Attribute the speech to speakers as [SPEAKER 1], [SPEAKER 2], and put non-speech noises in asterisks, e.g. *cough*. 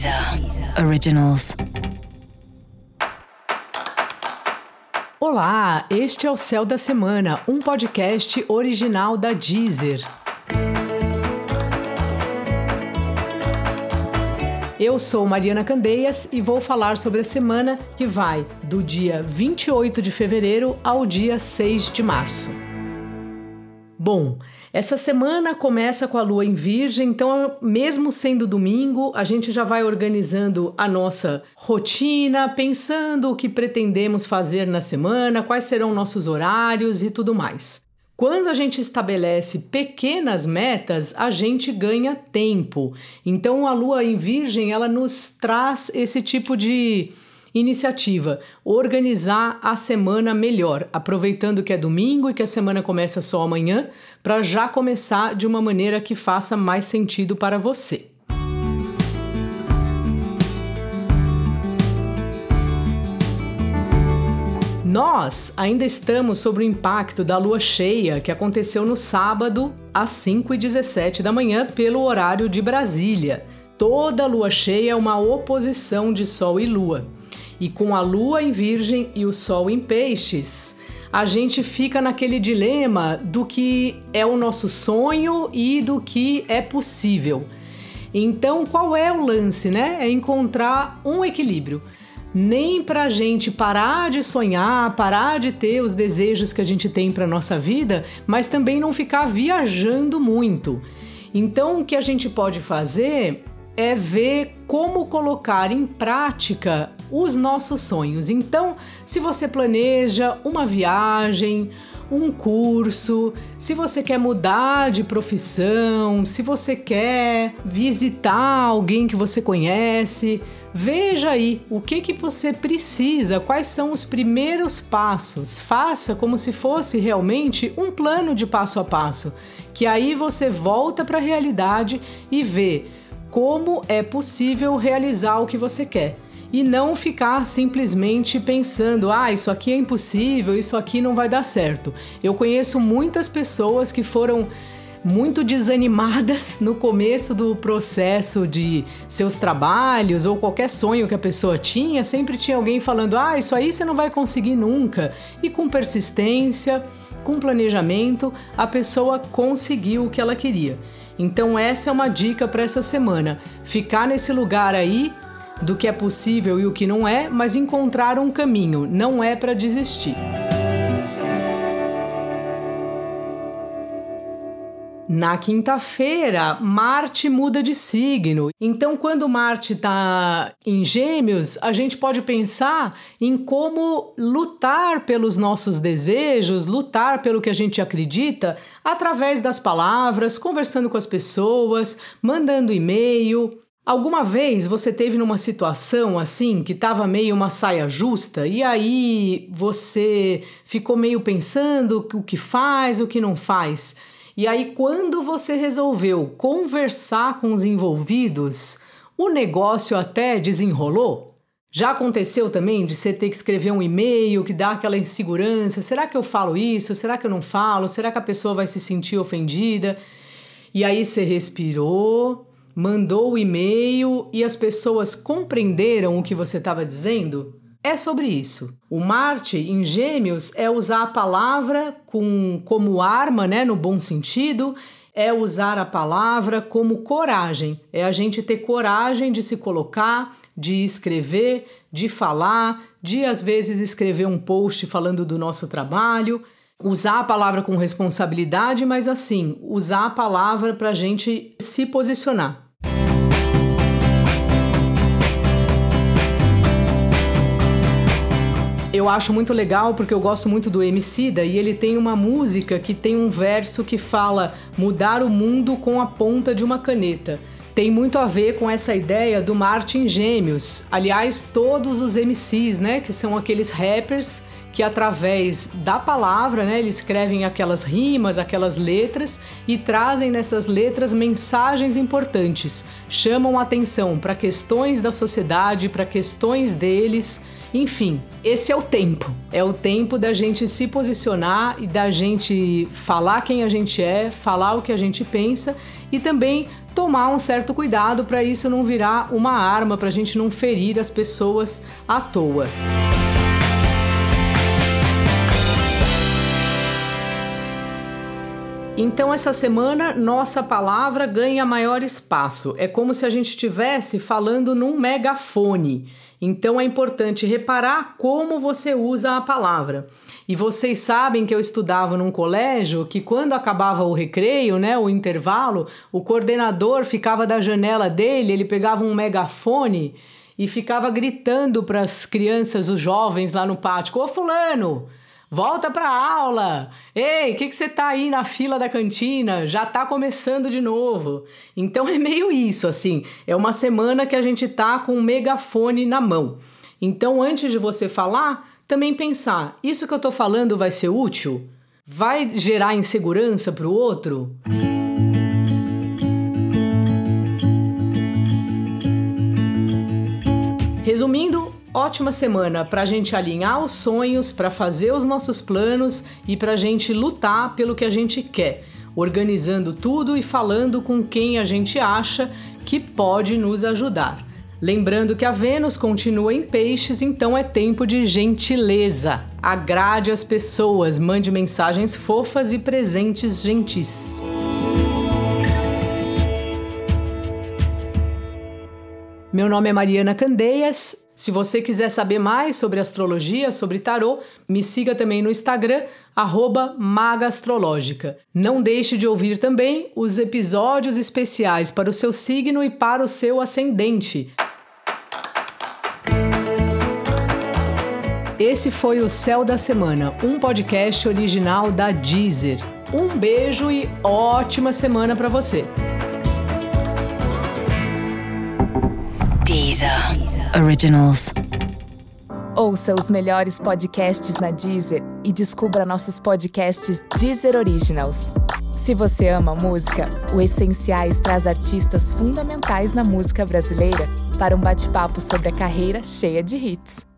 [SPEAKER 1] Deezer Originals.
[SPEAKER 2] Olá, este é o Céu da Semana, um podcast original da Deezer. Eu sou Mariana Candeias e vou falar sobre a semana que vai do dia 28 de fevereiro ao dia 6 de março. Bom, essa semana começa com a lua em Virgem, então, mesmo sendo domingo, a gente já vai organizando a nossa rotina, pensando o que pretendemos fazer na semana, quais serão nossos horários e tudo mais. Quando a gente estabelece pequenas metas, a gente ganha tempo. Então a lua em Virgem, ela nos traz esse tipo de Iniciativa: organizar a semana melhor, aproveitando que é domingo e que a semana começa só amanhã, para já começar de uma maneira que faça mais sentido para você. Nós ainda estamos sob o impacto da lua cheia que aconteceu no sábado às 5h17 da manhã pelo horário de Brasília. Toda lua cheia é uma oposição de Sol e Lua e com a lua em Virgem e o sol em Peixes, a gente fica naquele dilema do que é o nosso sonho e do que é possível. Então, qual é o lance, né? É encontrar um equilíbrio. Nem para a gente parar de sonhar, parar de ter os desejos que a gente tem para nossa vida, mas também não ficar viajando muito. Então, o que a gente pode fazer é ver como colocar em prática os nossos sonhos. Então, se você planeja uma viagem, um curso, se você quer mudar de profissão, se você quer visitar alguém que você conhece, veja aí o que que você precisa, quais são os primeiros passos. Faça como se fosse realmente um plano de passo a passo, que aí você volta para a realidade e vê como é possível realizar o que você quer. E não ficar simplesmente pensando, ah, isso aqui é impossível, isso aqui não vai dar certo. Eu conheço muitas pessoas que foram muito desanimadas *laughs* no começo do processo de seus trabalhos ou qualquer sonho que a pessoa tinha, sempre tinha alguém falando: "Ah, isso aí você não vai conseguir nunca". E com persistência, com planejamento, a pessoa conseguiu o que ela queria. Então essa é uma dica para essa semana. Ficar nesse lugar aí do que é possível e o que não é, mas encontrar um caminho, não é para desistir. Na quinta-feira, Marte muda de signo. Então, quando Marte está em Gêmeos, a gente pode pensar em como lutar pelos nossos desejos, lutar pelo que a gente acredita, através das palavras, conversando com as pessoas, mandando e-mail. Alguma vez você teve numa situação assim que estava meio uma saia justa e aí você ficou meio pensando o que faz, o que não faz? E aí, quando você resolveu conversar com os envolvidos, o negócio até desenrolou? Já aconteceu também de você ter que escrever um e-mail que dá aquela insegurança? Será que eu falo isso? Será que eu não falo? Será que a pessoa vai se sentir ofendida? E aí você respirou, mandou o e-mail e as pessoas compreenderam o que você estava dizendo? é sobre isso. O Marte em Gêmeos é usar a palavra com, como arma, né, no bom sentido, é usar a palavra como coragem, é a gente ter coragem de se colocar, de escrever, de falar, de às vezes escrever um post falando do nosso trabalho. Usar a palavra com responsabilidade, mas assim, usar a palavra para a gente se posicionar. eu acho muito legal porque eu gosto muito do Emicida e ele tem uma música que tem um verso que fala mudar o mundo com a ponta de uma caneta. Tem muito a ver com essa ideia do Martin Gêmeos. Aliás, todos os MCs, né, que são aqueles rappers que através da palavra, né, eles escrevem aquelas rimas, aquelas letras e trazem nessas letras mensagens importantes, chamam atenção para questões da sociedade, para questões deles enfim, esse é o tempo. É o tempo da gente se posicionar e da gente falar quem a gente é, falar o que a gente pensa e também tomar um certo cuidado para isso não virar uma arma, para a gente não ferir as pessoas à toa. Então, essa semana, nossa palavra ganha maior espaço. É como se a gente estivesse falando num megafone. Então, é importante reparar como você usa a palavra. E vocês sabem que eu estudava num colégio que, quando acabava o recreio, né, o intervalo, o coordenador ficava da janela dele, ele pegava um megafone e ficava gritando para as crianças, os jovens lá no pátio: Ô, Fulano! Volta para aula! Ei, o que, que você tá aí na fila da cantina? Já tá começando de novo. Então é meio isso, assim. É uma semana que a gente tá com um megafone na mão. Então, antes de você falar, também pensar: isso que eu tô falando vai ser útil? Vai gerar insegurança para o outro? Resumindo, ótima semana para a gente alinhar os sonhos, para fazer os nossos planos e para a gente lutar pelo que a gente quer, organizando tudo e falando com quem a gente acha que pode nos ajudar. Lembrando que a Vênus continua em peixes, então é tempo de gentileza. Agrade as pessoas, mande mensagens fofas e presentes gentis. Meu nome é Mariana Candeias. Se você quiser saber mais sobre astrologia, sobre tarô, me siga também no Instagram, magastrológica. Não deixe de ouvir também os episódios especiais para o seu signo e para o seu ascendente. Esse foi o Céu da Semana, um podcast original da Deezer. Um beijo e ótima semana para você!
[SPEAKER 1] Originals.
[SPEAKER 3] Ouça os melhores podcasts na Deezer e descubra nossos podcasts Deezer Originals. Se você ama música, o Essenciais traz artistas fundamentais na música brasileira para um bate-papo sobre a carreira cheia de hits.